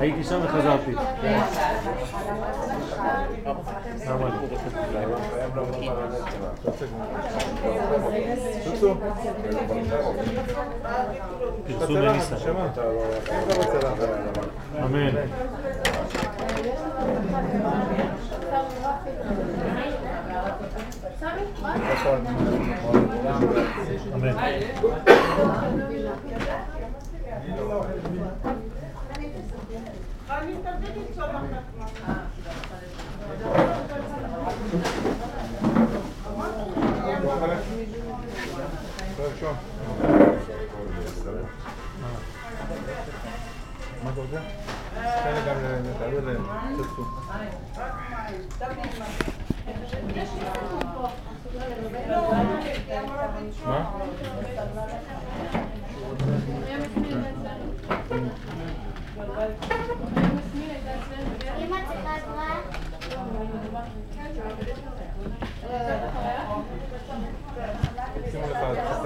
הייתי שם וחזרתי. פרסום לניסה. אמן. אמן. מה אתה רוצה? תן לי גם תעביר להם. צפצוף. מה? אמא צריכה עזרה? שימו לך קצת על זה. סנדוויץ' ישראלי. אמא שלך קוראים לך? כן. אתה יודע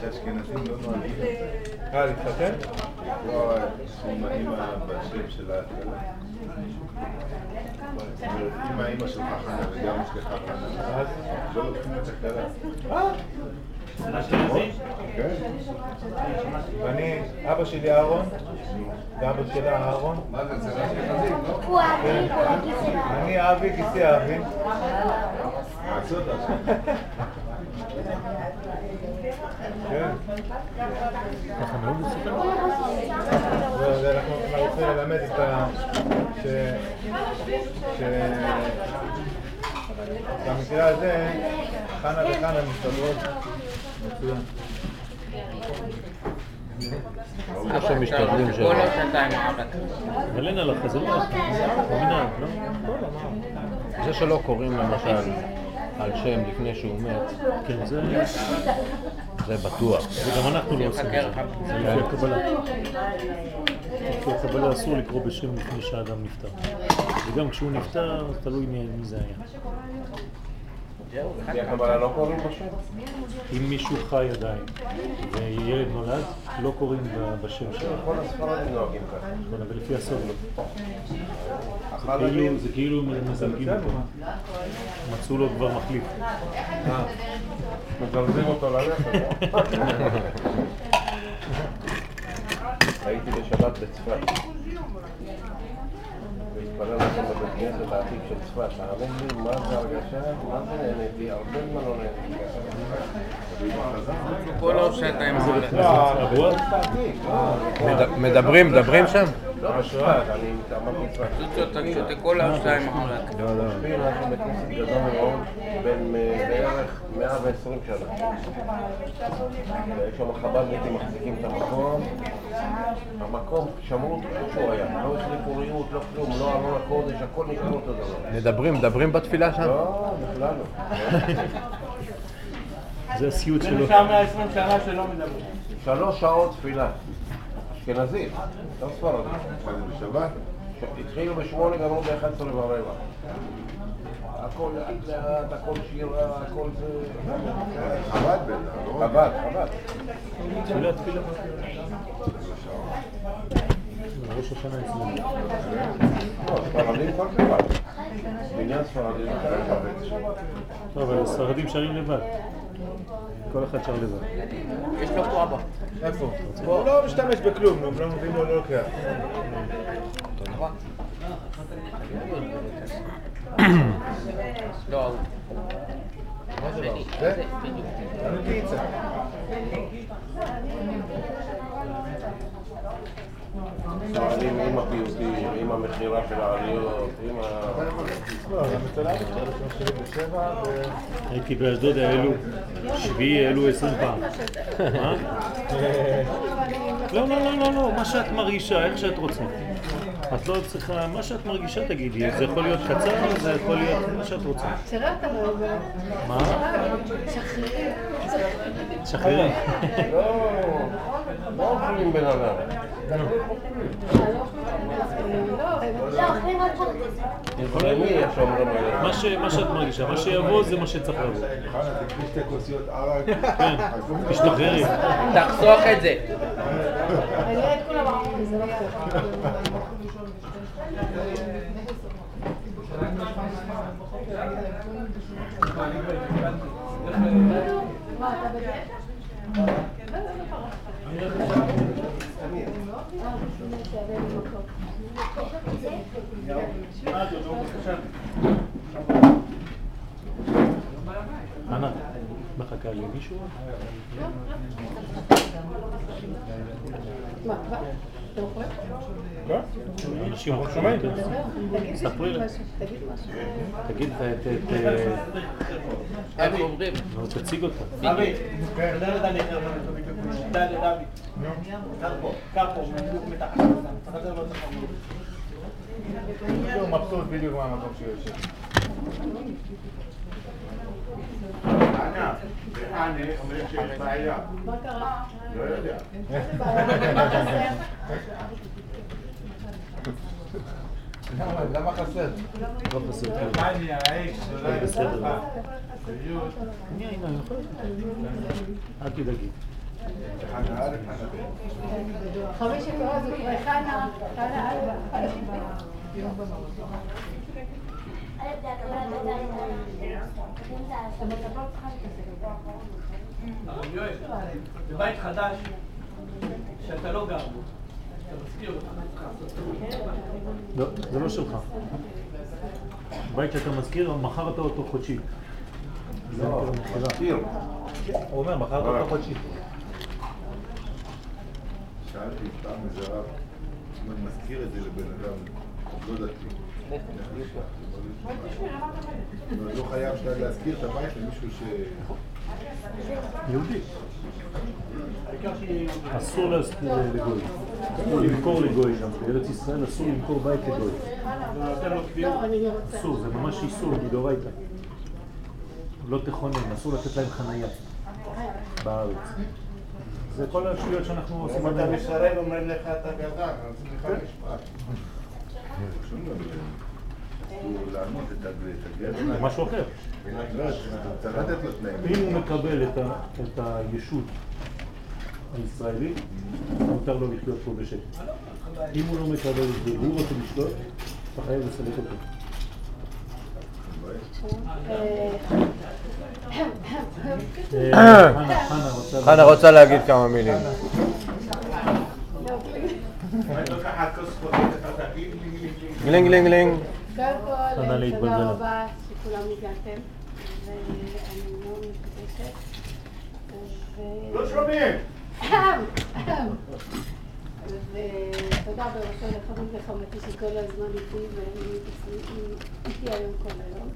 שהאשכנזים לא נוהגים אה, להתחתן? לא עם האמא בשם של ההתחלה. אם האמא שלך חנה וגם אשתך חנה? לא לוקחים את הכלה. כן. ואני, אבא שלי אהרון, ואבא שלה אהרון. לא? אני אבי, גיסי אבי. כן. זה אנחנו רוצים ללמד את ה... ש... ש... במקרה הזה, חנה וחנה מסתדרות אין הלכה, זה לא. זה לא? זה שלא קוראים למשל על שם לפני שהוא מת, כן, זה... זה בטוח. וגם אנחנו לא עושים את זה. זה לפי הקבלה. לפי הקבלה אסור לקרוא בשם לפני שהאדם נפטר. וגם כשהוא נפטר, תלוי מי זה היה. לא קוראים בשם? אם מישהו חי עדיין וילד נולד, לא קוראים בשם שלו. כל הספרדים נוהגים ככה. נכון, אבל לפי הסוד לא. אחד כאילו- זה כאילו מזלגים אותו. מצאו לו כבר מחליף. מזרזים אותו ללכת. הייתי בשבת בצפת. והתפלל לכם בבית כנסת העתיק של צפת. תאמין לי, מה זה הרגשה? מה זה נהניתי? הרבה זמן לא נהניתי כל עוד שאתה עם? מדברים, מדברים שם? לא, בצפת, אני אמרתי צפת. צוצות, אתה שותה כל עוד שאתה עם המלך. לא, לא. משהו בית כנסת גדול מאוד, בן אה, בערך 120 שנה. ויש שם חב"דניקים מחזיקים את המקום. המקום, שמרו אותו כמו שהוא היה. לא החליפו ריהוט, לא כלום, לא ארון הקודש, הכל נשאר אותו דבר. מדברים, מדברים בתפילה שם? לא, בכלל לא. זה הסיוט שלו. נשאר 120 שנה שלא מדברים. שלוש שעות תפילה. אשכנזית, לא ספרדית. בשבת? התחילו בשמונה, גמרו ב-11 ורבע. הכל לאט לאט, הכל שירה, הכל זה... חב"ד בטח, לא? חב"ד, חב"ד. תפילה, תפילה. ראש השנה אצלנו. ספרדים כל דבר. בניין ספרדי. לא, אבל הספרדים שרים לבד. כל אחד שר לבד. יש לו פה אבא. איפה? הוא לא משתמש בכלום, נו, לא מבין לו, לא לוקח. לא, ההוא. מה זה לא? השני. זה? זה, בדיוק. אני פיצה. ספרדים עם הפיוטים, עם המכירה של העליות, עם ה... לא, זה מצלם ב-77 ו... הייתי באשדוד, העלו שביעי, העלו עשרים פעם. מה? לא, לא, לא, לא, לא, מה שאת מרגישה, איך שאת רוצה. את לא צריכה, מה שאת מרגישה תגידי, זה יכול להיות קצר, זה יכול להיות מה שאת רוצה. מה? שחררי. לא, לא אוכלים בן אדם. מה שאת מרגישה, מה שיבוא זה מה שצריך לבוא. כן, תשתחררי. תחסוך את זה. אני אראה את כולם ערבים, זה לא כיף. מה, אתה בדיאטה? חנה, מחכה למישהו? מה, כבר? אתה אוכל? אנשים רוצים שומעים. תגיד ספרי לי. משהו, תגיד משהו. תגיד, ת- ת- ת- איך אומרים? תציג אותה. הוא מבסוט בדיוק מהמקום שהוא יושב. חנה, וחנה אומרים שיש בעיה. מה קרה? לא יודע. איזה בעיה? מה חסר? למה- למה חסר? לא חסר כלום. הכל בסדר. אני הנה, אני יכול. אל תדאגי. חנה א', חנה ב'. חמש שקורה זה כבר חנה, חנה א', א' זה הקבלת יואל, זה בית חדש שאתה לא גר בו. אתה משכיר אותו. לא, זה לא שלך. בית שאתה מזכיר, מכרת אותו חודשי. לא. מזכיר. הוא אומר, מכרת אותו חודשי. שאלתי פעם איזה רב, אם אני מזכיר את זה לבן אדם לא דתי. לא חייב שאתה להזכיר את הבית למישהו ש... יהודי. אסור להזכיר לגוי. אסור למכור לגוי גם. בארץ ישראל אסור למכור בית לגוי. לא, רוצה. אסור, זה ממש איסור מדאורייתא. לא תכונן, אסור לתת להם חנייה בארץ. זה כל השטויות שאנחנו עושים. אם אתה. מסרב, אומרים לך אתה גזען, אז לך משפט. משהו אחר. אם הוא מקבל את הישות הישראלית, מותר לו לחיות פה בשקט. אם הוא לא מקבל את זה והוא רוצה לשלוט, אתה חייב לסלק אותו. אה. חנה רוצה להגיד כמה מילים. גלינג גלינג גלינג. קודם כל, תודה רבה שכולם הגעתם. ואני מאוד מתרגשת. לא שומעים! ותודה בראשו לחברים וחמתי שכל הזמן איתי והם איתי היום כל היום.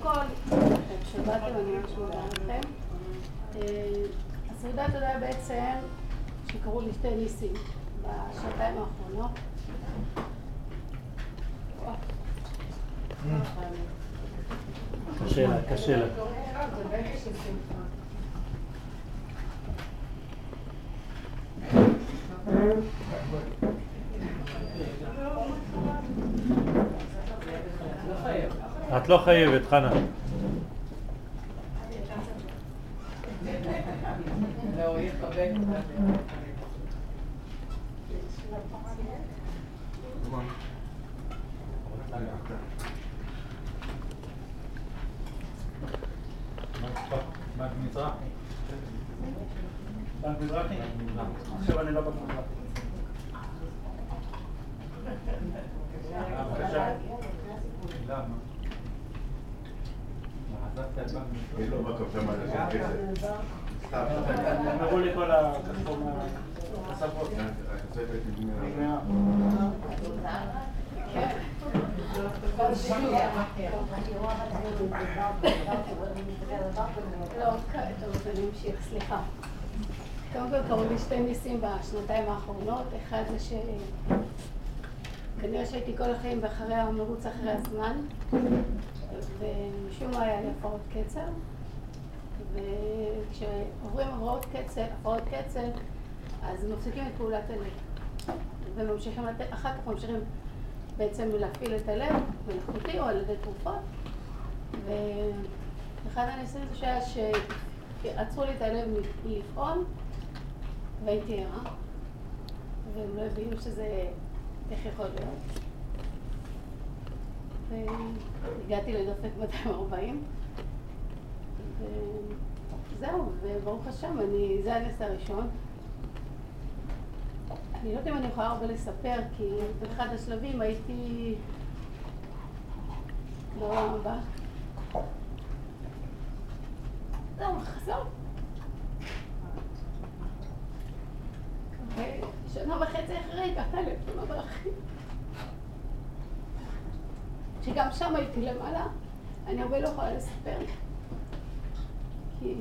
בכל, שבאתם, אני ממש מודה לכם. אה, הסעודה תודה בעצם שקרו לי שתי ניסים בשנתיים האחרונות. קשה לה, קשה לה. את לא חייבת, חנה. לא מזרחי. בבקשה. למה? עזבת את בנק מזרחי? אני לא בטוח שמה זה קודם כל קרו לי שתי ניסים בשנתיים האחרונות. אחד זה ש... כנראה שהייתי כל החיים אחרי המרוץ אחרי הזמן, ומשום מה היה לי הפרעות קצר, וכשעוברים הפרעות קצר, הפרעות קצר, אז מפסיקים את פעולת הלב. וממשיכים לתת, אחר כך ממשיכים בעצם להפעיל את הלב מלאכותי או על ידי תרופות. ואחד הניסים זה שהיה שעצרו לי את הלב מלפעול והייתי ערה, והם לא הבינו שזה, איך יכול להיות. והגעתי לדופק 240, וזהו, וברוך השם, אני, זה הנס הראשון. אני לא יודעת אם אני יכולה הרבה לספר, כי באחד השלבים הייתי בעולם הבא. זהו, חזור. ושנה וחצי אחרי הגעת לתאונת דרכים. שגם שם הייתי למעלה, אני הרבה לא יכולה לספר. כי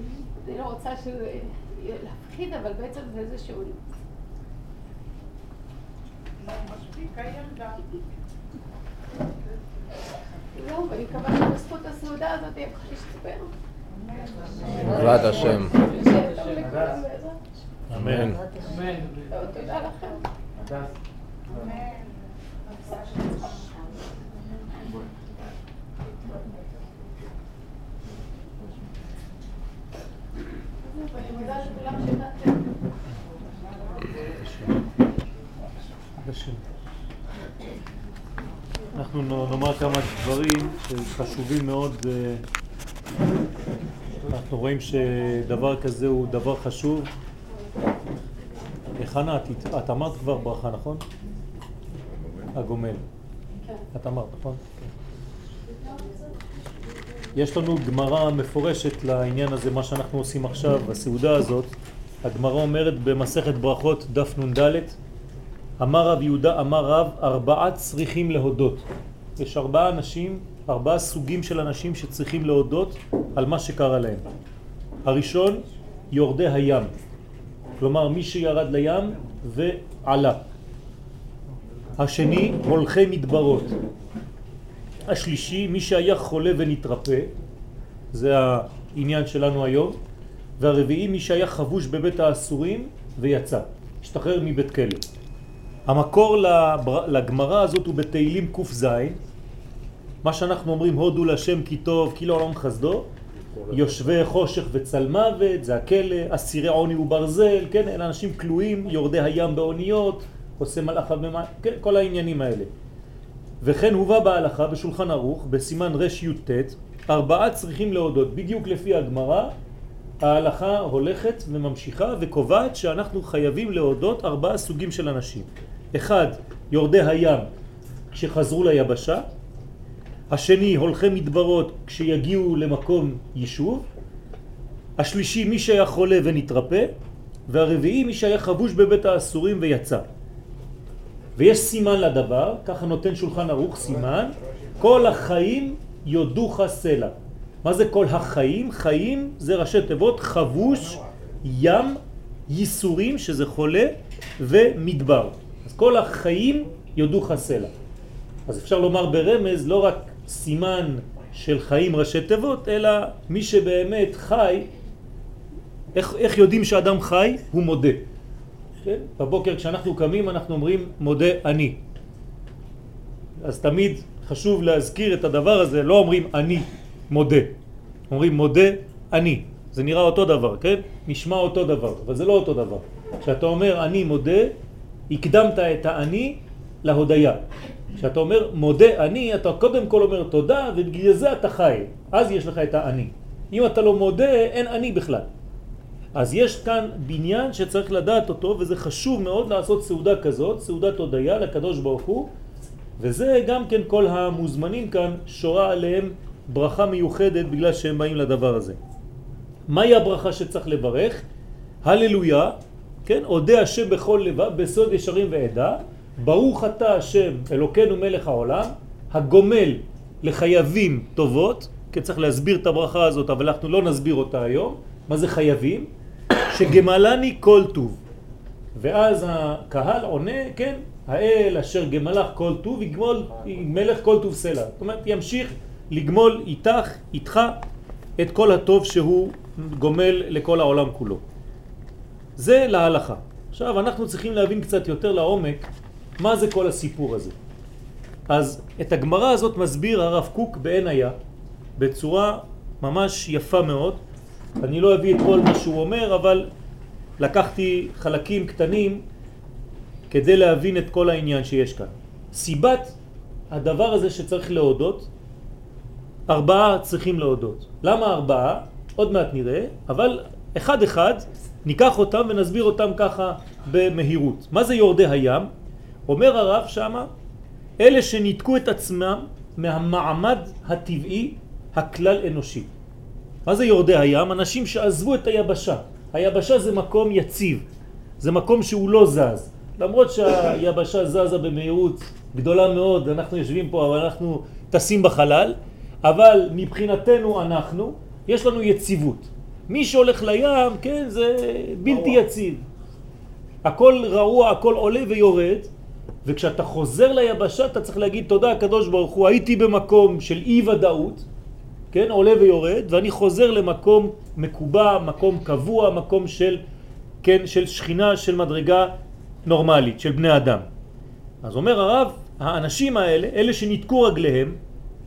אני לא רוצה שזה יהיה להפחיד, אבל בעצם זה איזשהו... זהו, ואני מקווה שבזכות הסעודה הזאת יהיה לך להסתבר. בעזרת השם. אמן. תודה לכם. ואני מודה לכולם שבאתם. השם. אנחנו נו- נאמר כמה דברים שחשובים מאוד. אה, אנחנו רואים שדבר כזה הוא דבר חשוב. חנה, את, את אמרת כבר ברכה, נכון? הגומל. את אמרת, נכון? יש לנו גמרא מפורשת לעניין הזה, מה שאנחנו עושים עכשיו, הסעודה הזאת. הגמרא אומרת במסכת ברכות, דף נ"ד, אמר רב יהודה, אמר רב, ארבעה צריכים להודות. יש ארבעה אנשים, ארבעה סוגים של אנשים שצריכים להודות על מה שקרה להם. הראשון, יורדי הים. כלומר, מי שירד לים ועלה. השני, הולכי מדברות. השלישי, מי שהיה חולה ונתרפא, זה העניין שלנו היום. והרביעי, מי שהיה חבוש בבית האסורים ויצא, השתחרר מבית כלא. המקור לגמרא הזאת הוא בתהילים ק"ז, מה שאנחנו אומרים הודו לשם כי טוב, כי לעולם חסדו, יושבי חושך וצל מוות, זה הכלא, אסירי עוני וברזל, כן, אלה אנשים כלואים, יורדי הים באוניות, עושה מלאכה במים, כן, כל העניינים האלה. וכן הובא בהלכה בשולחן ערוך, בסימן ר"י"ט, ארבעה צריכים להודות, בדיוק לפי הגמרא, ההלכה הולכת וממשיכה וקובעת שאנחנו חייבים להודות ארבעה סוגים של אנשים. אחד, יורדי הים כשחזרו ליבשה, השני, הולכי מדברות כשיגיעו למקום יישוב, השלישי, מי שהיה חולה ונתרפא, והרביעי, מי שהיה חבוש בבית האסורים ויצא. ויש סימן לדבר, ככה נותן שולחן ערוך סימן, כל החיים יודוך סלע. מה זה כל החיים? חיים זה ראשי תיבות חבוש, ים, ייסורים, שזה חולה, ומדבר. כל החיים יודוך סלע. אז אפשר לומר ברמז לא רק סימן של חיים ראשי תיבות, אלא מי שבאמת חי, איך, איך יודעים שאדם חי? הוא מודה. כן? בבוקר כשאנחנו קמים אנחנו אומרים מודה אני. אז תמיד חשוב להזכיר את הדבר הזה, לא אומרים אני מודה, אומרים מודה אני. זה נראה אותו דבר, כן? נשמע אותו דבר, אבל זה לא אותו דבר. כשאתה אומר אני מודה, הקדמת את האני להודיה. כשאתה אומר מודה אני, אתה קודם כל אומר תודה, ובגלל זה אתה חי. אז יש לך את האני. אם אתה לא מודה, אין אני בכלל. אז יש כאן בניין שצריך לדעת אותו, וזה חשוב מאוד לעשות סעודה כזאת, סעודת הודיה לקדוש ברוך הוא, וזה גם כן כל המוזמנים כאן שורה עליהם ברכה מיוחדת בגלל שהם באים לדבר הזה. מהי הברכה שצריך לברך? הללויה, כן, אודה השם בכל לבב, בסוד ישרים ועדה, ברוך אתה השם אלוקנו מלך העולם, הגומל לחייבים טובות, כן צריך להסביר את הברכה הזאת, אבל אנחנו לא נסביר אותה היום, מה זה חייבים? שגמלני כל טוב. ואז הקהל עונה, כן, האל אשר גמלך כל טוב, יגמול מלך כל טוב סלע. זאת אומרת, ימשיך לגמול איתך, איתך, את כל הטוב שהוא גומל לכל העולם כולו. זה להלכה. עכשיו אנחנו צריכים להבין קצת יותר לעומק מה זה כל הסיפור הזה. אז את הגמרא הזאת מסביר הרב קוק בעין היה בצורה ממש יפה מאוד. אני לא אביא את כל מה שהוא אומר, אבל לקחתי חלקים קטנים כדי להבין את כל העניין שיש כאן. סיבת הדבר הזה שצריך להודות, ארבעה צריכים להודות. למה ארבעה? עוד מעט נראה, אבל אחד אחד ניקח אותם ונסביר אותם ככה במהירות. מה זה יורדי הים? אומר הרב שמה, אלה שניתקו את עצמם מהמעמד הטבעי הכלל אנושי. מה זה יורדי הים? אנשים שעזבו את היבשה. היבשה זה מקום יציב, זה מקום שהוא לא זז. למרות שהיבשה זזה במהירות גדולה מאוד, אנחנו יושבים פה אבל אנחנו טסים בחלל, אבל מבחינתנו אנחנו, יש לנו יציבות. מי שהולך לים, כן, זה בלתי יציב. הכל רעוע, הכל עולה ויורד, וכשאתה חוזר ליבשה אתה צריך להגיד תודה הקדוש ברוך הוא, הייתי במקום של אי ודאות, כן, עולה ויורד, ואני חוזר למקום מקובע, מקום קבוע, מקום של, כן, של שכינה, של מדרגה נורמלית, של בני אדם. אז אומר הרב, האנשים האלה, אלה שניתקו רגליהם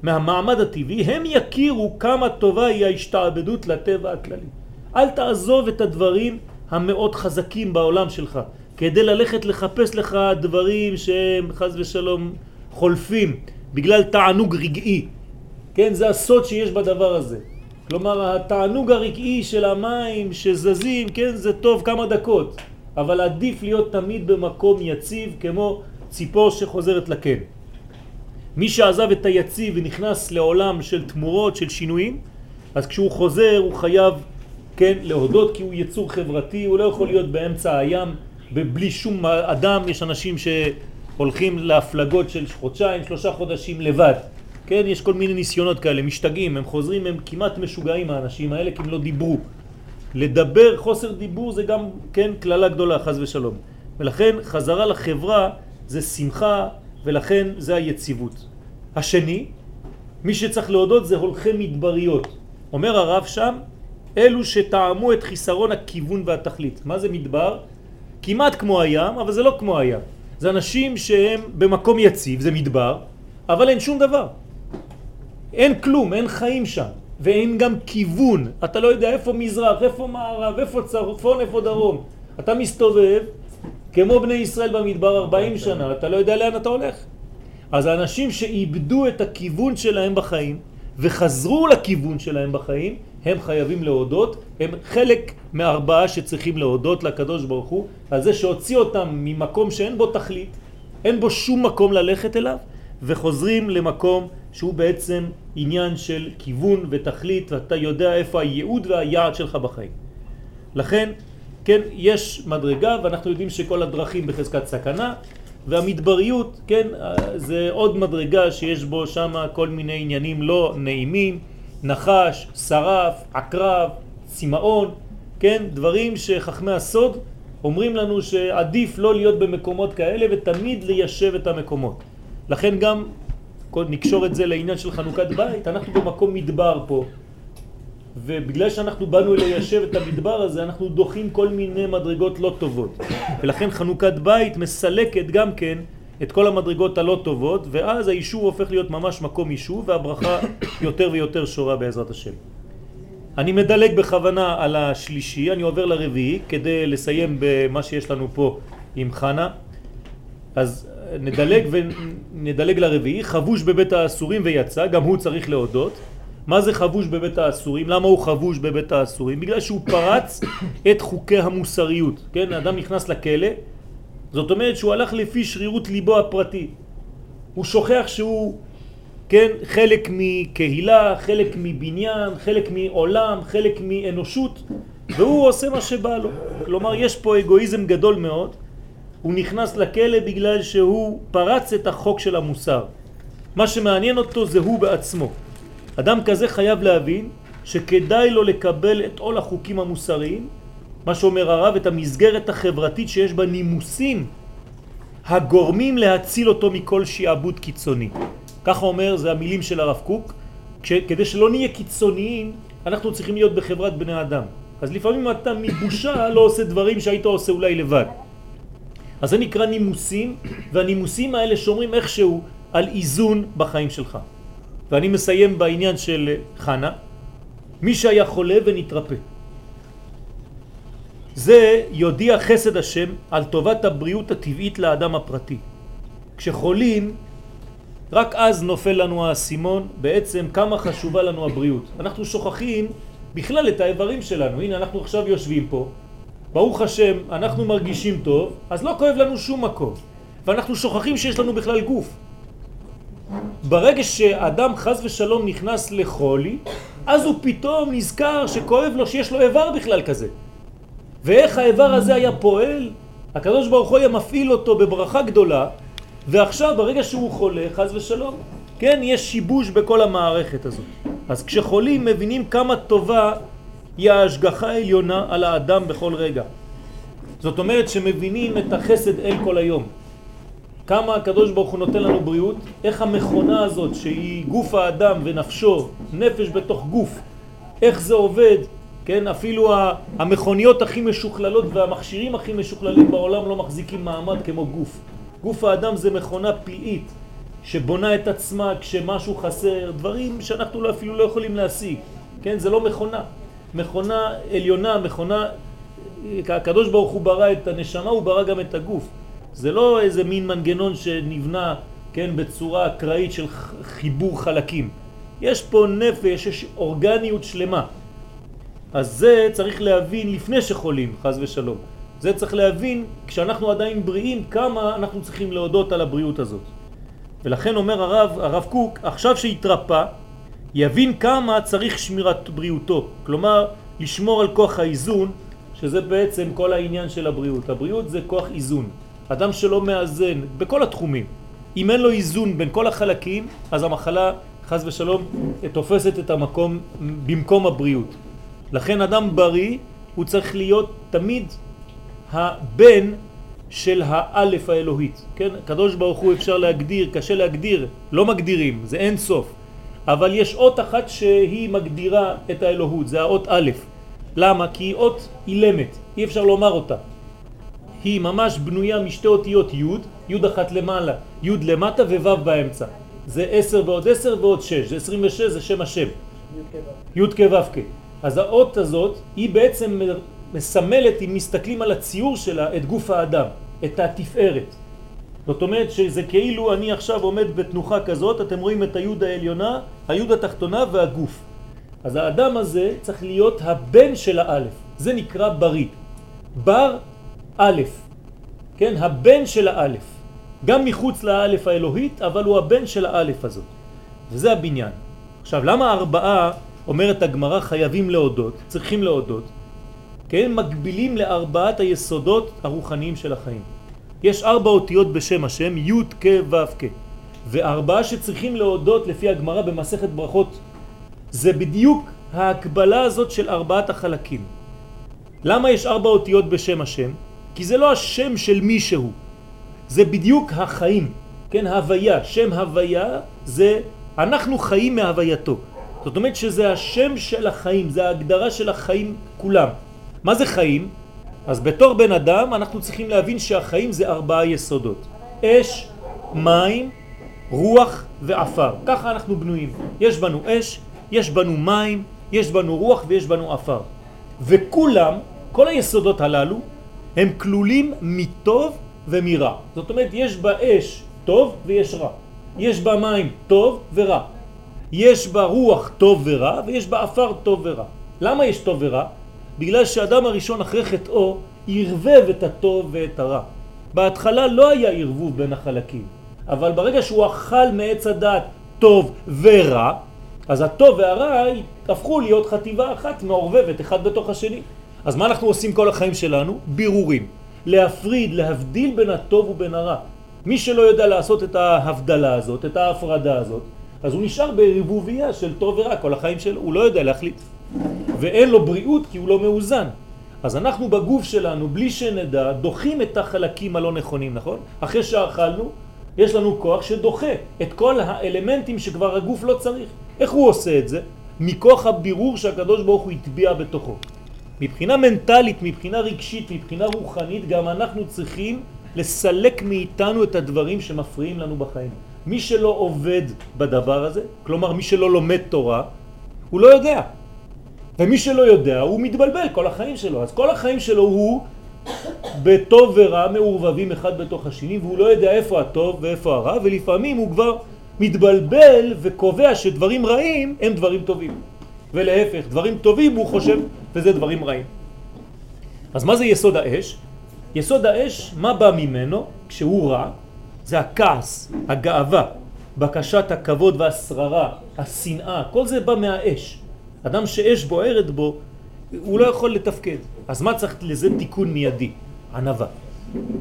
מהמעמד הטבעי, הם יכירו כמה טובה היא ההשתעבדות לטבע הכללי. אל תעזוב את הדברים המאוד חזקים בעולם שלך, כדי ללכת לחפש לך דברים שהם חז ושלום חולפים, בגלל תענוג רגעי. כן, זה הסוד שיש בדבר הזה. כלומר, התענוג הרגעי של המים שזזים, כן, זה טוב כמה דקות, אבל עדיף להיות תמיד במקום יציב כמו ציפור שחוזרת לקן. מי שעזב את היציב ונכנס לעולם של תמורות, של שינויים, אז כשהוא חוזר הוא חייב, כן, להודות כי הוא יצור חברתי, הוא לא יכול להיות באמצע הים בלי שום אדם, יש אנשים שהולכים להפלגות של חודשיים, שלושה חודשים לבד. כן, יש כל מיני ניסיונות כאלה, משתגעים, הם חוזרים, הם כמעט משוגעים האנשים האלה כי הם לא דיברו. לדבר, חוסר דיבור זה גם, כן, כללה גדולה, חז ושלום. ולכן חזרה לחברה זה שמחה ולכן זה היציבות. השני, מי שצריך להודות זה הולכי מדבריות. אומר הרב שם, אלו שטעמו את חיסרון הכיוון והתכלית. מה זה מדבר? כמעט כמו הים, אבל זה לא כמו הים. זה אנשים שהם במקום יציב, זה מדבר, אבל אין שום דבר. אין כלום, אין חיים שם, ואין גם כיוון. אתה לא יודע איפה מזרח, איפה מערב, איפה צפון, איפה דרום. אתה מסתובב כמו בני ישראל במדבר 40 שנה, אתה לא יודע לאן אתה הולך. אז האנשים שאיבדו את הכיוון שלהם בחיים וחזרו לכיוון שלהם בחיים, הם חייבים להודות, הם חלק מארבעה שצריכים להודות לקדוש ברוך הוא על זה שהוציא אותם ממקום שאין בו תכלית, אין בו שום מקום ללכת אליו, וחוזרים למקום שהוא בעצם עניין של כיוון ותכלית, ואתה יודע איפה הייעוד והיעד שלך בחיים. לכן, כן, יש מדרגה, ואנחנו יודעים שכל הדרכים בחזקת סכנה, והמדבריות, כן, זה עוד מדרגה שיש בו שם כל מיני עניינים לא נעימים, נחש, שרף, עקרב, צמאון, כן, דברים שחכמי הסוד אומרים לנו שעדיף לא להיות במקומות כאלה ותמיד ליישב את המקומות. לכן גם, נקשור את זה לעניין של חנוכת בית, אנחנו במקום מדבר פה, ובגלל שאנחנו באנו ליישב את המדבר הזה, אנחנו דוחים כל מיני מדרגות לא טובות. ולכן חנוכת בית מסלקת גם כן את כל המדרגות הלא טובות, ואז היישוב הופך להיות ממש מקום יישוב, והברכה יותר ויותר שורה בעזרת השם. אני מדלג בכוונה על השלישי, אני עובר לרביעי, כדי לסיים במה שיש לנו פה עם חנה. אז נדלג ונדלג לרביעי, חבוש בבית האסורים ויצא, גם הוא צריך להודות. מה זה חבוש בבית האסורים? למה הוא חבוש בבית האסורים? בגלל שהוא פרץ את חוקי המוסריות. כן, האדם נכנס לכלא, זאת אומרת שהוא הלך לפי שרירות ליבו הפרטי. הוא שוכח שהוא, כן, חלק מקהילה, חלק מבניין, חלק מעולם, חלק מאנושות, והוא עושה מה שבא לו. כלומר, יש פה אגואיזם גדול מאוד. הוא נכנס לכלא בגלל שהוא פרץ את החוק של המוסר. מה שמעניין אותו זה הוא בעצמו. אדם כזה חייב להבין שכדאי לו לקבל את all החוקים המוסריים, מה שאומר הרב, את המסגרת החברתית שיש בה נימוסים הגורמים להציל אותו מכל שיעבוד קיצוני. ככה אומר, זה המילים של הרב קוק, כדי שלא נהיה קיצוניים, אנחנו צריכים להיות בחברת בני אדם. אז לפעמים אתה מבושה לא עושה דברים שהיית עושה אולי לבד. אז זה נקרא נימוסים, והנימוסים האלה שומרים איכשהו על איזון בחיים שלך. ואני מסיים בעניין של חנה, מי שהיה חולה ונתרפא. זה יודיע חסד השם על טובת הבריאות הטבעית לאדם הפרטי. כשחולים, רק אז נופל לנו האסימון בעצם כמה חשובה לנו הבריאות. אנחנו שוכחים בכלל את האיברים שלנו. הנה, אנחנו עכשיו יושבים פה, ברוך השם, אנחנו מרגישים טוב, אז לא כואב לנו שום מקום. ואנחנו שוכחים שיש לנו בכלל גוף. ברגע שאדם חז ושלום נכנס לחולי, אז הוא פתאום נזכר שכואב לו שיש לו איבר בכלל כזה. ואיך האיבר הזה היה פועל? הקדוש ברוך הוא היה מפעיל אותו בברכה גדולה, ועכשיו ברגע שהוא חולה, חז ושלום, כן, יש שיבוש בכל המערכת הזאת. אז כשחולים מבינים כמה טובה היא ההשגחה העליונה על האדם בכל רגע. זאת אומרת שמבינים את החסד אל כל היום. כמה הקדוש ברוך הוא נותן לנו בריאות, איך המכונה הזאת שהיא גוף האדם ונפשו, נפש בתוך גוף, איך זה עובד, כן, אפילו המכוניות הכי משוכללות והמכשירים הכי משוכללים בעולם לא מחזיקים מעמד כמו גוף. גוף האדם זה מכונה פלאית שבונה את עצמה כשמשהו חסר, דברים שאנחנו לא, אפילו לא יכולים להשיג, כן, זה לא מכונה. מכונה עליונה, מכונה, הקדוש ברוך הוא ברא את הנשמה, הוא ברא גם את הגוף. זה לא איזה מין מנגנון שנבנה, כן, בצורה אקראית של חיבור חלקים. יש פה נפש, יש אורגניות שלמה. אז זה צריך להבין לפני שחולים, חז ושלום. זה צריך להבין כשאנחנו עדיין בריאים כמה אנחנו צריכים להודות על הבריאות הזאת. ולכן אומר הרב, הרב קוק, עכשיו שהתרפא, יבין כמה צריך שמירת בריאותו. כלומר, לשמור על כוח האיזון, שזה בעצם כל העניין של הבריאות. הבריאות זה כוח איזון. אדם שלא מאזן בכל התחומים. אם אין לו איזון בין כל החלקים, אז המחלה, חז ושלום, תופסת את המקום במקום הבריאות. לכן אדם בריא, הוא צריך להיות תמיד הבן של האלף האלוהית. כן? קדוש ברוך הוא אפשר להגדיר, קשה להגדיר, לא מגדירים, זה אין סוף. אבל יש אות אחת שהיא מגדירה את האלוהות, זה האות א'. למה? כי היא אות אילמת, אי אפשר לומר אותה. היא ממש בנויה משתי אותיות י', י' אחת למעלה, י' למטה וו' באמצע. זה עשר ועוד עשר ועוד שש, זה עשרים ושש, זה שם השם. י' כו' כ'. אז האות הזאת היא בעצם מסמלת, אם מסתכלים על הציור שלה, את גוף האדם, את התפארת. זאת אומרת שזה כאילו אני עכשיו עומד בתנוחה כזאת, אתם רואים את היוד העליונה, היוד התחתונה והגוף. אז האדם הזה צריך להיות הבן של האלף, זה נקרא בריא. בר א', כן, הבן של האלף. גם מחוץ לאלף האלוהית, אבל הוא הבן של האלף הזאת. וזה הבניין. עכשיו, למה ארבעה, אומרת הגמרא, חייבים להודות, צריכים להודות? כן, מקבילים לארבעת היסודות הרוחניים של החיים. יש ארבע אותיות בשם השם, י' כ' ו' כ', וארבעה שצריכים להודות לפי הגמרא במסכת ברכות, זה בדיוק ההקבלה הזאת של ארבעת החלקים. למה יש ארבע אותיות בשם השם? כי זה לא השם של מישהו, זה בדיוק החיים, כן, הוויה, שם הוויה זה אנחנו חיים מהווייתו. זאת אומרת שזה השם של החיים, זה ההגדרה של החיים כולם. מה זה חיים? אז בתור בן אדם אנחנו צריכים להבין שהחיים זה ארבעה יסודות. אש, מים, רוח ועפר. ככה אנחנו בנויים. יש בנו אש, יש בנו מים, יש בנו רוח ויש בנו עפר. וכולם, כל היסודות הללו, הם כלולים מטוב ומרע. זאת אומרת, יש באש טוב ויש רע. יש בה מים טוב ורע. יש בה רוח טוב ורע ויש בה עפר טוב ורע. למה יש טוב ורע? בגלל שאדם הראשון אחרי חטאו ערבב את הטוב ואת הרע. בהתחלה לא היה ערבוב בין החלקים, אבל ברגע שהוא אכל מעץ הדעת טוב ורע, אז הטוב והרע הפכו להיות חטיבה אחת מעורבבת, אחד בתוך השני. אז מה אנחנו עושים כל החיים שלנו? בירורים. להפריד, להבדיל בין הטוב ובין הרע. מי שלא יודע לעשות את ההבדלה הזאת, את ההפרדה הזאת, אז הוא נשאר בריבוביה של טוב ורע כל החיים שלו, הוא לא יודע להחליט. ואין לו בריאות כי הוא לא מאוזן. אז אנחנו בגוף שלנו, בלי שנדע, דוחים את החלקים הלא נכונים, נכון? אחרי שאכלנו, יש לנו כוח שדוחה את כל האלמנטים שכבר הגוף לא צריך. איך הוא עושה את זה? מכוח הבירור שהקדוש ברוך הוא הטביע בתוכו. מבחינה מנטלית, מבחינה רגשית, מבחינה רוחנית, גם אנחנו צריכים לסלק מאיתנו את הדברים שמפריעים לנו בחיים. מי שלא עובד בדבר הזה, כלומר מי שלא לומד תורה, הוא לא יודע. ומי שלא יודע, הוא מתבלבל כל החיים שלו. אז כל החיים שלו הוא בטוב ורע מעורבבים אחד בתוך השני, והוא לא יודע איפה הטוב ואיפה הרע, ולפעמים הוא כבר מתבלבל וקובע שדברים רעים הם דברים טובים. ולהפך, דברים טובים הוא חושב וזה דברים רעים. אז מה זה יסוד האש? יסוד האש, מה בא ממנו כשהוא רע? זה הכעס, הגאווה, בקשת הכבוד והשררה, השנאה, כל זה בא מהאש. אדם שאש בוערת בו, הוא לא יכול לתפקד. אז מה צריך לזה תיקון מיידי? ענבה.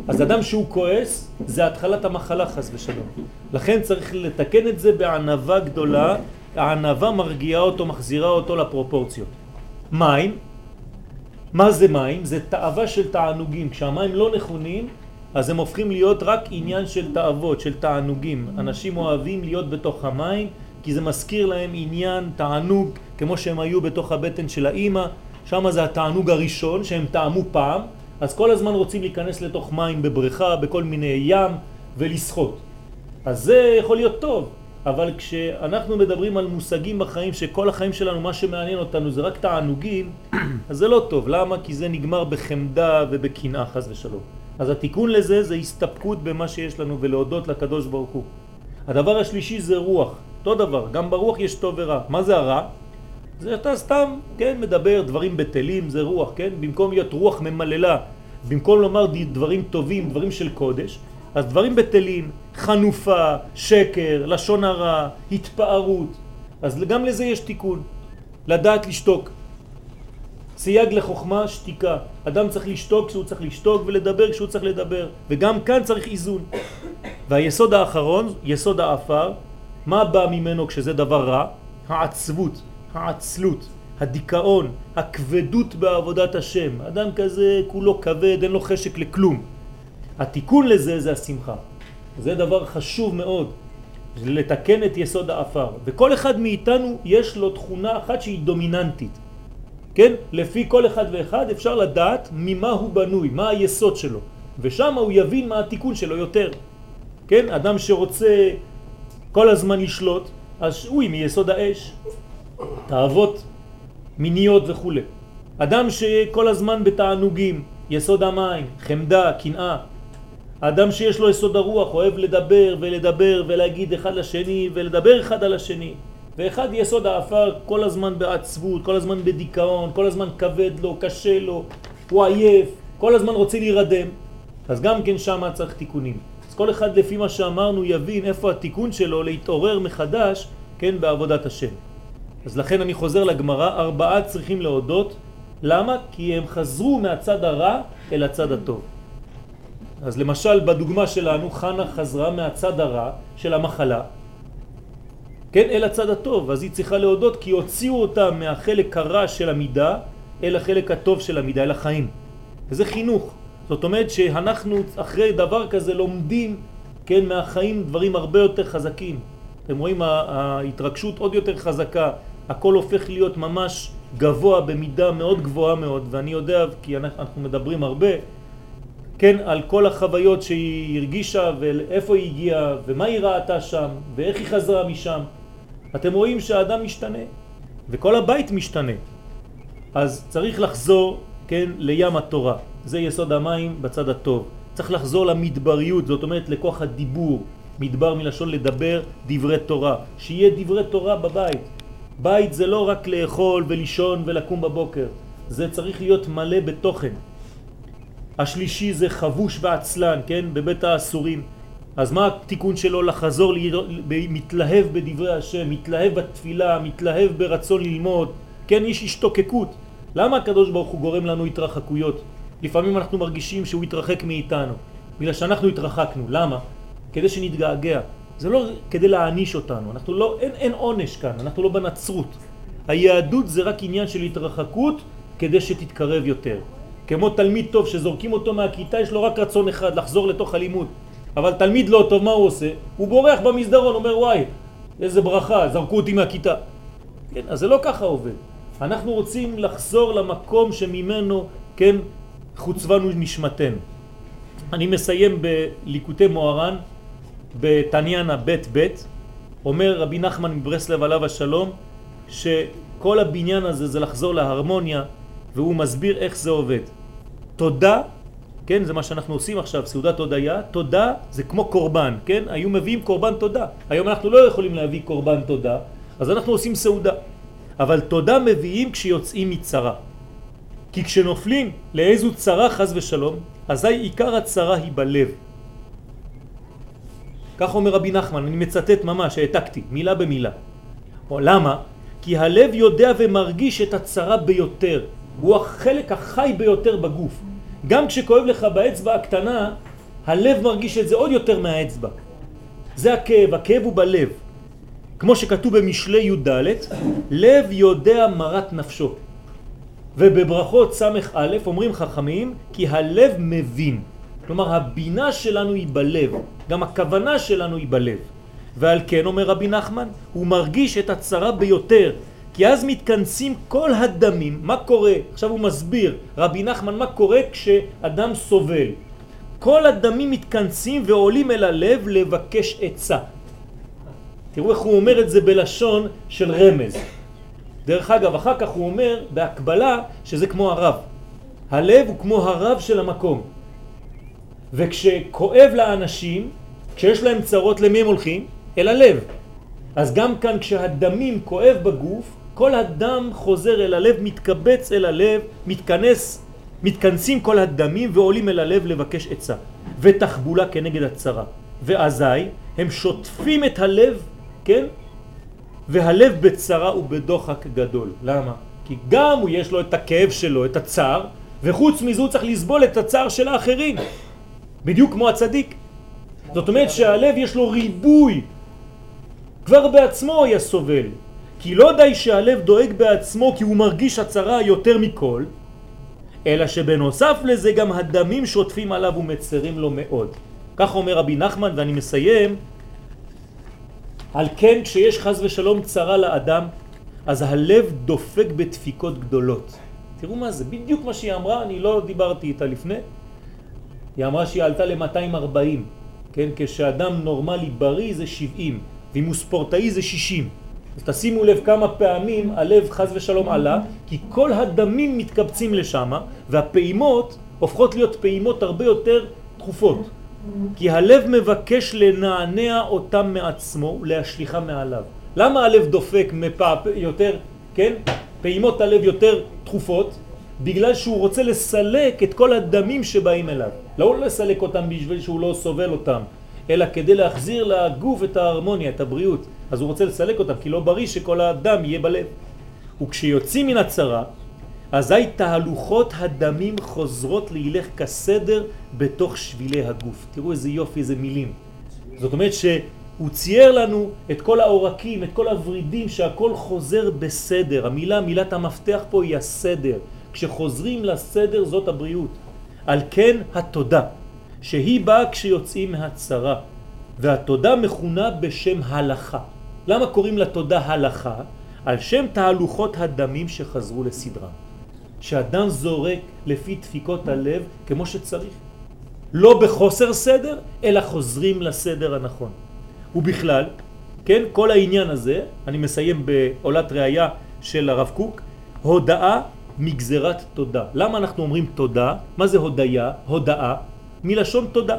אז אדם שהוא כועס, זה התחלת המחלה חס ושלום. לכן צריך לתקן את זה בענבה גדולה, הענבה מרגיעה אותו, מחזירה אותו לפרופורציות. מים, מה זה מים? זה תאווה של תענוגים. כשהמים לא נכונים, אז הם הופכים להיות רק עניין של תאוות, של תענוגים. אנשים אוהבים להיות בתוך המים, כי זה מזכיר להם עניין, תענוג, כמו שהם היו בתוך הבטן של האימא, שם זה התענוג הראשון שהם טעמו פעם, אז כל הזמן רוצים להיכנס לתוך מים בבריכה, בכל מיני ים ולשחות. אז זה יכול להיות טוב, אבל כשאנחנו מדברים על מושגים בחיים שכל החיים שלנו, מה שמעניין אותנו זה רק תענוגים, אז זה לא טוב. למה? כי זה נגמר בחמדה ובקנאה חס ושלום. אז התיקון לזה זה הסתפקות במה שיש לנו ולהודות לקדוש ברוך הוא. הדבר השלישי זה רוח. אותו דבר, גם ברוח יש טוב ורע. מה זה הרע? זה אתה סתם, כן, מדבר דברים בטלים, זה רוח, כן? במקום להיות רוח ממללה, במקום לומר דברים טובים, דברים של קודש, אז דברים בטלים, חנופה, שקר, לשון הרע, התפארות, אז גם לזה יש תיקון, לדעת לשתוק. סייג לחוכמה, שתיקה. אדם צריך לשתוק כשהוא צריך לשתוק ולדבר כשהוא צריך לדבר. וגם כאן צריך איזון. והיסוד האחרון, יסוד האפר, מה בא ממנו כשזה דבר רע? העצבות, העצלות, הדיכאון, הכבדות בעבודת השם. אדם כזה כולו כבד, אין לו חשק לכלום. התיקון לזה זה השמחה. זה דבר חשוב מאוד, לתקן את יסוד האפר. וכל אחד מאיתנו יש לו תכונה אחת שהיא דומיננטית. כן? לפי כל אחד ואחד אפשר לדעת ממה הוא בנוי, מה היסוד שלו. ושם הוא יבין מה התיקון שלו יותר. כן? אדם שרוצה כל הזמן לשלוט, אז הוא מיסוד האש. תאוות מיניות וכו'. אדם שכל הזמן בתענוגים, יסוד המים, חמדה, קנאה. אדם שיש לו יסוד הרוח, אוהב לדבר ולדבר ולהגיד אחד לשני ולדבר אחד על השני. ואחד יסוד האפר כל הזמן בעצבות, כל הזמן בדיכאון, כל הזמן כבד לו, קשה לו, הוא עייף, כל הזמן רוצה להירדם. אז גם כן שם צריך תיקונים. אז כל אחד לפי מה שאמרנו יבין איפה התיקון שלו להתעורר מחדש, כן, בעבודת השם. אז לכן אני חוזר לגמרא, ארבעה צריכים להודות. למה? כי הם חזרו מהצד הרע אל הצד הטוב. אז למשל בדוגמה שלנו חנה חזרה מהצד הרע של המחלה, כן, אל הצד הטוב, אז היא צריכה להודות כי הוציאו אותה מהחלק הרע של המידה אל החלק הטוב של המידה, אל החיים. וזה חינוך. זאת אומרת שאנחנו אחרי דבר כזה לומדים, כן, מהחיים דברים הרבה יותר חזקים. אתם רואים ההתרגשות עוד יותר חזקה, הכל הופך להיות ממש גבוה במידה מאוד גבוהה מאוד, ואני יודע, כי אנחנו מדברים הרבה, כן, על כל החוויות שהיא הרגישה ואיפה היא הגיעה ומה היא ראתה שם ואיך היא חזרה משם. אתם רואים שהאדם משתנה וכל הבית משתנה. אז צריך לחזור, כן, לים התורה. זה יסוד המים בצד הטוב. צריך לחזור למדבריות, זאת אומרת לכוח הדיבור. מדבר מלשון לדבר דברי תורה. שיהיה דברי תורה בבית. בית זה לא רק לאכול ולישון ולקום בבוקר. זה צריך להיות מלא בתוכן. השלישי זה חבוש ועצלן, כן? בבית האסורים. אז מה התיקון שלו לחזור, מתלהב בדברי השם, מתלהב בתפילה, מתלהב ברצון ללמוד, כן, יש השתוקקות. למה הקדוש ברוך הוא גורם לנו התרחקויות? לפעמים אנחנו מרגישים שהוא התרחק מאיתנו, בגלל שאנחנו התרחקנו. למה? כדי שנתגעגע. זה לא כדי להעניש אותנו, אנחנו לא, אין, אין עונש כאן, אנחנו לא בנצרות. היהדות זה רק עניין של התרחקות כדי שתתקרב יותר. כמו תלמיד טוב שזורקים אותו מהכיתה, יש לו רק רצון אחד, לחזור לתוך הלימוד. אבל תלמיד לא טוב, מה הוא עושה? הוא בורח במסדרון, אומר וואי, איזה ברכה, זרקו אותי מהכיתה. כן, אז זה לא ככה עובד. אנחנו רוצים לחזור למקום שממנו, כן, חוצבנו נשמתנו. אני מסיים בליקוטי מוהר"ן, בתניאנה ב' ב', אומר רבי נחמן מברסלב עליו השלום, שכל הבניין הזה זה לחזור להרמוניה, והוא מסביר איך זה עובד. תודה, כן, זה מה שאנחנו עושים עכשיו, סעודת הודיה, תודה זה כמו קורבן, כן? היו מביאים קורבן תודה. היום אנחנו לא יכולים להביא קורבן תודה, אז אנחנו עושים סעודה. אבל תודה מביאים כשיוצאים מצרה. כי כשנופלים לאיזו צרה חז ושלום, אזי עיקר הצרה היא בלב. כך אומר רבי נחמן, אני מצטט ממש, העתקתי, מילה במילה. או, למה? כי הלב יודע ומרגיש את הצרה ביותר. הוא החלק החי ביותר בגוף. גם כשכואב לך באצבע הקטנה, הלב מרגיש את זה עוד יותר מהאצבע. זה הכאב, הכאב הוא בלב. כמו שכתוב במשלי י"ד, לב יודע מרת נפשו. ובברכות סמך א' אומרים חכמים כי הלב מבין. כלומר הבינה שלנו היא בלב, גם הכוונה שלנו היא בלב. ועל כן אומר רבי נחמן, הוא מרגיש את הצרה ביותר, כי אז מתכנסים כל הדמים, מה קורה? עכשיו הוא מסביר, רבי נחמן, מה קורה כשאדם סובל? כל הדמים מתכנסים ועולים אל הלב לבקש עצה. תראו איך הוא אומר את זה בלשון של רמז. דרך אגב, אחר כך הוא אומר בהקבלה שזה כמו הרב. הלב הוא כמו הרב של המקום. וכשכואב לאנשים, כשיש להם צרות, למי הם הולכים? אל הלב. אז גם כאן כשהדמים כואב בגוף, כל הדם חוזר אל הלב, מתקבץ אל הלב, מתכנס, מתכנסים כל הדמים ועולים אל הלב לבקש עצה. ותחבולה כנגד הצרה. ואזי הם שוטפים את הלב, כן? והלב בצרה ובדוחק גדול. למה? כי גם הוא יש לו את הכאב שלו, את הצער, וחוץ מזה הוא צריך לסבול את הצער של האחרים. בדיוק כמו הצדיק. זאת אומרת שהלב יש לו ריבוי. כבר בעצמו היה סובל. כי לא די שהלב דואג בעצמו כי הוא מרגיש הצרה יותר מכל, אלא שבנוסף לזה גם הדמים שוטפים עליו ומצרים לו מאוד. כך אומר רבי נחמן, ואני מסיים, על כן כשיש חז ושלום צרה לאדם, אז הלב דופק בדפיקות גדולות. תראו מה זה, בדיוק מה שהיא אמרה, אני לא דיברתי איתה לפני. היא אמרה שהיא עלתה ל-240, כן? כשאדם נורמלי בריא זה 70, ואם הוא ספורטאי זה 60. אז תשימו לב כמה פעמים הלב חז ושלום עלה, כי כל הדמים מתקבצים לשם, והפעימות הופכות להיות פעימות הרבה יותר תכופות. כי הלב מבקש לנענע אותם מעצמו להשליחה מעליו. למה הלב דופק מפעם יותר, כן? פעימות הלב יותר תכופות, בגלל שהוא רוצה לסלק את כל הדמים שבאים אליו. לא לסלק אותם בשביל שהוא לא סובל אותם, אלא כדי להחזיר לגוף את ההרמוניה, את הבריאות. אז הוא רוצה לסלק אותם, כי לא בריא שכל הדם יהיה בלב. וכשיוצאים מן הצרה, אזי תהלוכות הדמים חוזרות להילך כסדר בתוך שבילי הגוף. תראו איזה יופי, איזה מילים. זאת אומרת שהוא צייר לנו את כל העורקים, את כל הורידים, שהכל חוזר בסדר. המילה, מילת המפתח פה היא הסדר. כשחוזרים לסדר זאת הבריאות. על כן התודה, שהיא באה כשיוצאים מהצרה, והתודה מכונה בשם הלכה. למה קוראים לתודה הלכה? על שם תהלוכות הדמים שחזרו לסדרם. שאדם זורק לפי דפיקות הלב כמו שצריך. לא בחוסר סדר, אלא חוזרים לסדר הנכון. ובכלל, כן, כל העניין הזה, אני מסיים בעולת ראייה של הרב קוק, הודאה מגזרת תודה. למה אנחנו אומרים תודה? מה זה הודיה? הודאה מלשון תודה.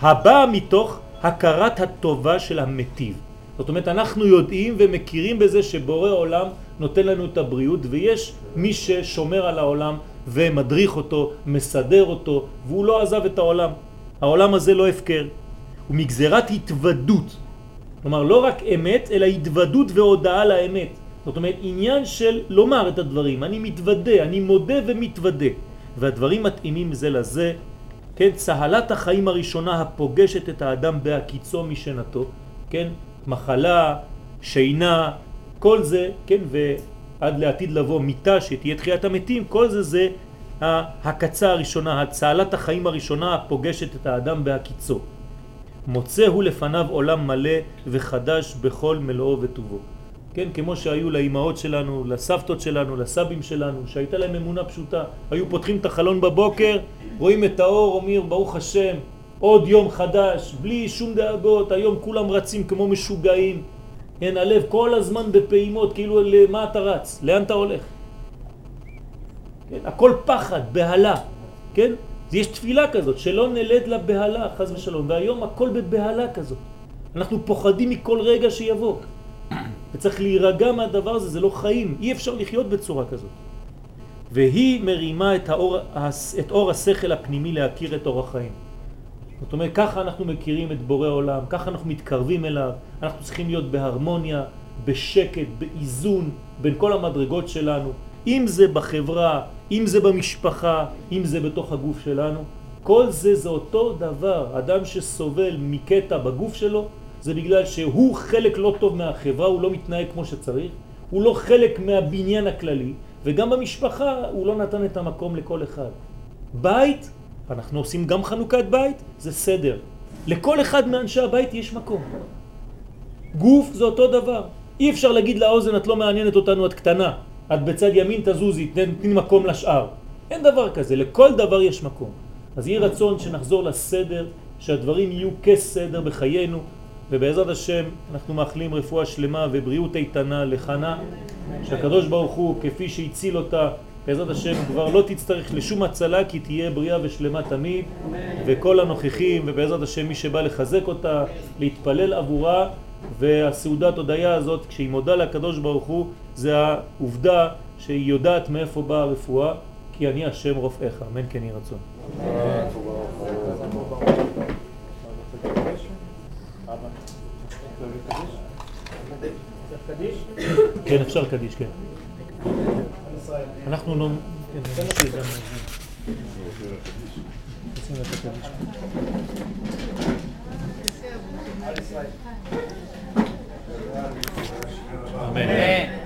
הבאה מתוך הכרת הטובה של המטיב. זאת אומרת, אנחנו יודעים ומכירים בזה שבורא עולם נותן לנו את הבריאות ויש מי ששומר על העולם ומדריך אותו, מסדר אותו, והוא לא עזב את העולם. העולם הזה לא הפקר. הוא מגזרת התוודות. כלומר, לא רק אמת, אלא התוודות והודעה לאמת. זאת אומרת, עניין של לומר את הדברים. אני מתוודה, אני מודה ומתוודה. והדברים מתאימים זה לזה. כן, צהלת החיים הראשונה הפוגשת את האדם בהקיצו משנתו. כן, מחלה, שינה, כל זה, כן, ועד לעתיד לבוא מיטה שתהיה תחיית המתים, כל זה זה הקצה הראשונה, הצהלת החיים הראשונה הפוגשת את האדם בהקיצו. מוצא הוא לפניו עולם מלא וחדש בכל מלואו וטובו. כן, כמו שהיו לאימהות שלנו, לסבתות שלנו, לסבים שלנו, שהייתה להם אמונה פשוטה. היו פותחים את החלון בבוקר, רואים את האור, אומר ברוך השם, עוד יום חדש, בלי שום דאגות, היום כולם רצים כמו משוגעים. כן, הלב כל הזמן בפעימות, כאילו למה אתה רץ? לאן אתה הולך? כן, הכל פחד, בהלה, כן? יש תפילה כזאת, שלא נלד לבהלה, חז ושלום, והיום הכל בבהלה כזאת. אנחנו פוחדים מכל רגע שיבוא. וצריך להירגע מהדבר הזה, זה לא חיים, אי אפשר לחיות בצורה כזאת. והיא מרימה את, האור, את אור השכל הפנימי להכיר את אור החיים. זאת אומרת, ככה אנחנו מכירים את בורא עולם, ככה אנחנו מתקרבים אליו, אנחנו צריכים להיות בהרמוניה, בשקט, באיזון בין כל המדרגות שלנו, אם זה בחברה, אם זה במשפחה, אם זה בתוך הגוף שלנו. כל זה זה אותו דבר. אדם שסובל מקטע בגוף שלו, זה בגלל שהוא חלק לא טוב מהחברה, הוא לא מתנהג כמו שצריך, הוא לא חלק מהבניין הכללי, וגם במשפחה הוא לא נתן את המקום לכל אחד. בית, אנחנו עושים גם חנוכת בית, זה סדר. לכל אחד מאנשי הבית יש מקום. גוף זה אותו דבר. אי אפשר להגיד לאוזן, את לא מעניינת אותנו, את קטנה. את בצד ימין תזוזי, תני מקום לשאר. אין דבר כזה, לכל דבר יש מקום. אז יהיה רצון שנחזור לסדר, שהדברים יהיו כסדר בחיינו, ובעזרת השם אנחנו מאחלים רפואה שלמה ובריאות איתנה לחנה, שהקדוש ברוך הוא, כפי שהציל אותה, בעזרת השם כבר לא תצטרך לשום הצלה כי תהיה בריאה ושלמה תמיד. וכל הנוכחים ובעזרת השם מי שבא לחזק אותה, להתפלל עבורה. והסעודת הודיה הזאת כשהיא מודה לקדוש ברוך הוא זה העובדה שהיא יודעת מאיפה באה הרפואה כי אני השם רופאיך, אמן כן יהי רצון. כן, אפשר קדיש, כן. אנחנו לא... כן, נשאיר גם... עושים את הקדיש. אמן.